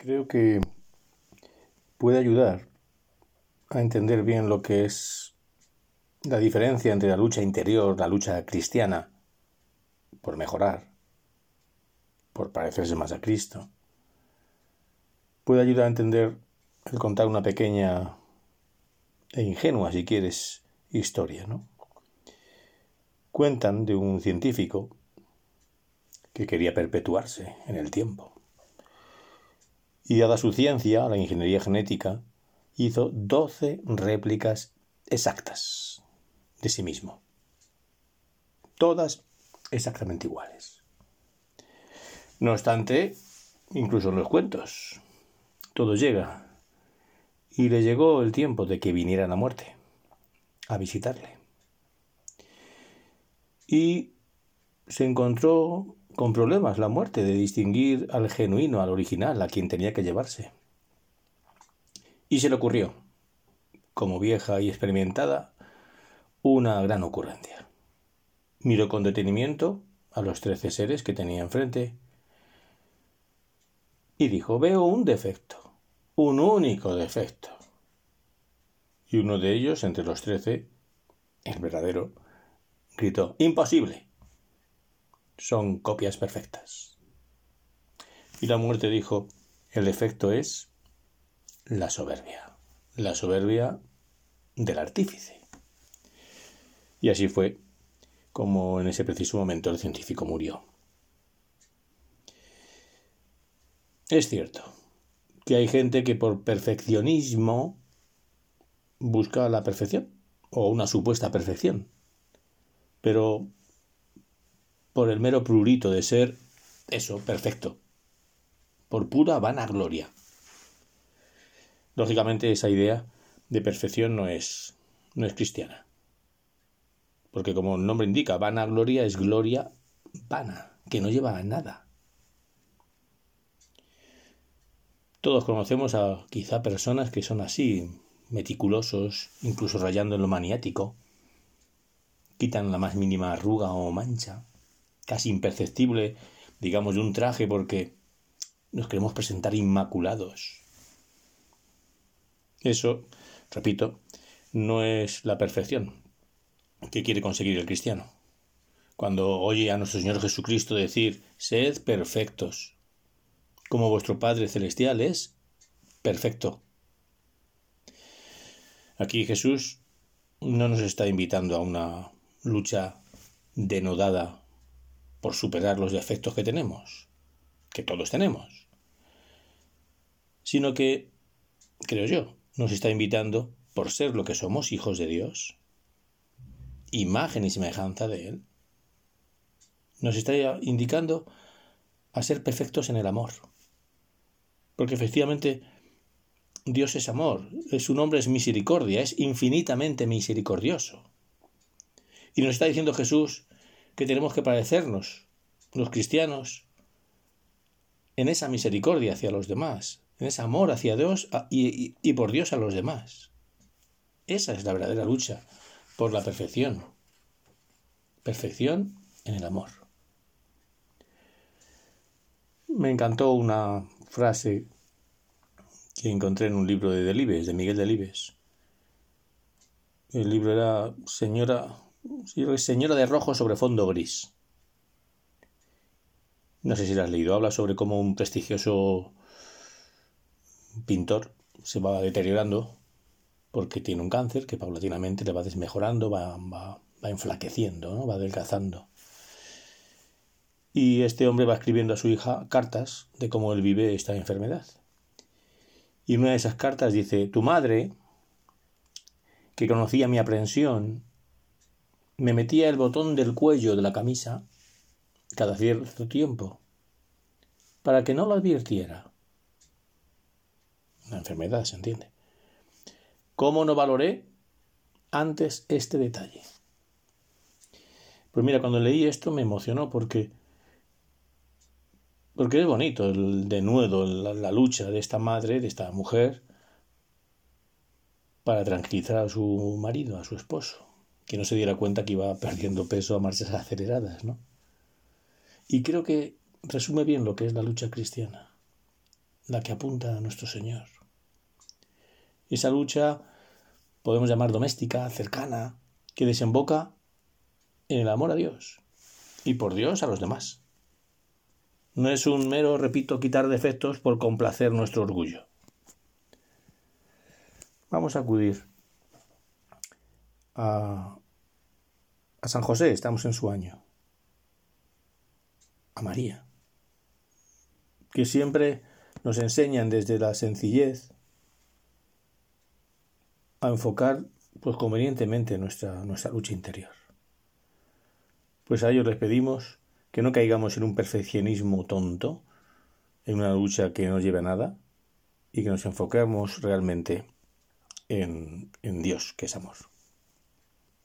creo que puede ayudar a entender bien lo que es la diferencia entre la lucha interior, la lucha cristiana, por mejorar, por parecerse más a Cristo. Puede ayudar a entender el contar una pequeña e ingenua, si quieres, historia, ¿no? Cuentan de un científico que quería perpetuarse en el tiempo. Y dada su ciencia, la ingeniería genética, hizo 12 réplicas exactas de sí mismo. Todas exactamente iguales. No obstante, incluso en los cuentos, todo llega. Y le llegó el tiempo de que viniera la muerte a visitarle. Y se encontró con problemas la muerte de distinguir al genuino, al original, a quien tenía que llevarse. Y se le ocurrió, como vieja y experimentada, una gran ocurrencia. Miró con detenimiento a los trece seres que tenía enfrente y dijo, veo un defecto, un único defecto. Y uno de ellos, entre los trece, el verdadero, gritó, imposible son copias perfectas. Y la muerte dijo, el efecto es la soberbia, la soberbia del artífice. Y así fue como en ese preciso momento el científico murió. Es cierto que hay gente que por perfeccionismo busca la perfección o una supuesta perfección, pero por el mero prurito de ser eso, perfecto, por pura vanagloria. Lógicamente esa idea de perfección no es, no es cristiana. Porque como el nombre indica, vanagloria es gloria vana, que no lleva a nada. Todos conocemos a quizá personas que son así, meticulosos, incluso rayando en lo maniático, quitan la más mínima arruga o mancha, casi imperceptible, digamos, de un traje porque nos queremos presentar inmaculados. Eso, repito, no es la perfección que quiere conseguir el cristiano. Cuando oye a nuestro Señor Jesucristo decir, sed perfectos, como vuestro Padre Celestial es perfecto. Aquí Jesús no nos está invitando a una lucha denodada por superar los defectos que tenemos, que todos tenemos, sino que, creo yo, nos está invitando, por ser lo que somos, hijos de Dios, imagen y semejanza de Él, nos está indicando a ser perfectos en el amor. Porque efectivamente Dios es amor, su nombre es misericordia, es infinitamente misericordioso. Y nos está diciendo Jesús que tenemos que parecernos, los cristianos, en esa misericordia hacia los demás, en ese amor hacia Dios y, y por Dios a los demás. Esa es la verdadera lucha por la perfección. Perfección en el amor. Me encantó una frase que encontré en un libro de Delibes, de Miguel Delibes. El libro era Señora Señora de rojo sobre fondo gris. No sé si la has leído. Habla sobre cómo un prestigioso pintor se va deteriorando porque tiene un cáncer que paulatinamente le va desmejorando, va, va, va enflaqueciendo, ¿no? va adelgazando. Y este hombre va escribiendo a su hija cartas de cómo él vive esta enfermedad. Y una de esas cartas dice, tu madre, que conocía mi aprensión me metía el botón del cuello de la camisa cada cierto tiempo, para que no lo advirtiera. Una enfermedad, se entiende. ¿Cómo no valoré antes este detalle? Pues mira, cuando leí esto me emocionó porque porque es bonito el denuedo, la, la lucha de esta madre, de esta mujer, para tranquilizar a su marido, a su esposo que no se diera cuenta que iba perdiendo peso a marchas aceleradas, ¿no? Y creo que resume bien lo que es la lucha cristiana. la que apunta a nuestro Señor. Esa lucha podemos llamar doméstica, cercana, que desemboca en el amor a Dios y por Dios a los demás. No es un mero, repito, quitar defectos por complacer nuestro orgullo. Vamos a acudir a, San José, estamos en su año, a María, que siempre nos enseñan desde la sencillez a enfocar pues convenientemente nuestra, nuestra lucha interior. Pues a ellos les pedimos que no caigamos en un perfeccionismo tonto, en una lucha que no lleve a nada, y que nos enfoquemos realmente en, en Dios, que es amor.